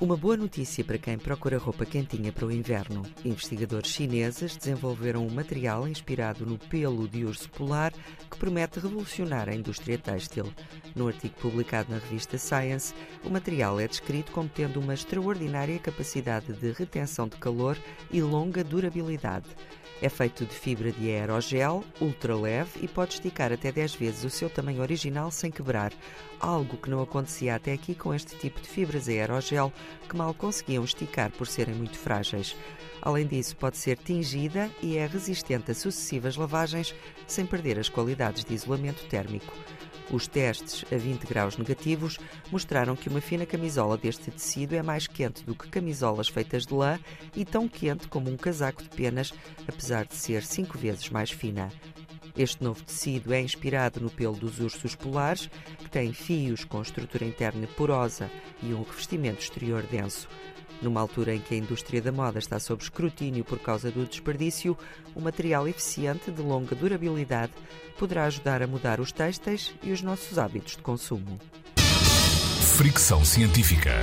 Uma boa notícia para quem procura roupa quentinha para o inverno. Investigadores chineses desenvolveram um material inspirado no pelo de urso polar que promete revolucionar a indústria têxtil. No artigo publicado na revista Science, o material é descrito como tendo uma extraordinária capacidade de retenção de calor e longa durabilidade. É feito de fibra de aerogel, ultra leve e pode esticar até 10 vezes o seu tamanho original sem quebrar, algo que não acontecia até aqui com este tipo de fibras aerogel que mal conseguiam esticar por serem muito frágeis. Além disso, pode ser tingida e é resistente a sucessivas lavagens sem perder as qualidades de isolamento térmico. Os testes a 20 graus negativos mostraram que uma fina camisola deste tecido é mais quente do que camisolas feitas de lã e tão quente como um casaco de penas, apesar de ser cinco vezes mais fina. Este novo tecido é inspirado no pelo dos ursos polares, que tem fios com estrutura interna porosa e um revestimento exterior denso. Numa altura em que a indústria da moda está sob escrutínio por causa do desperdício, o material eficiente de longa durabilidade poderá ajudar a mudar os têxteis e os nossos hábitos de consumo. Fricção Científica.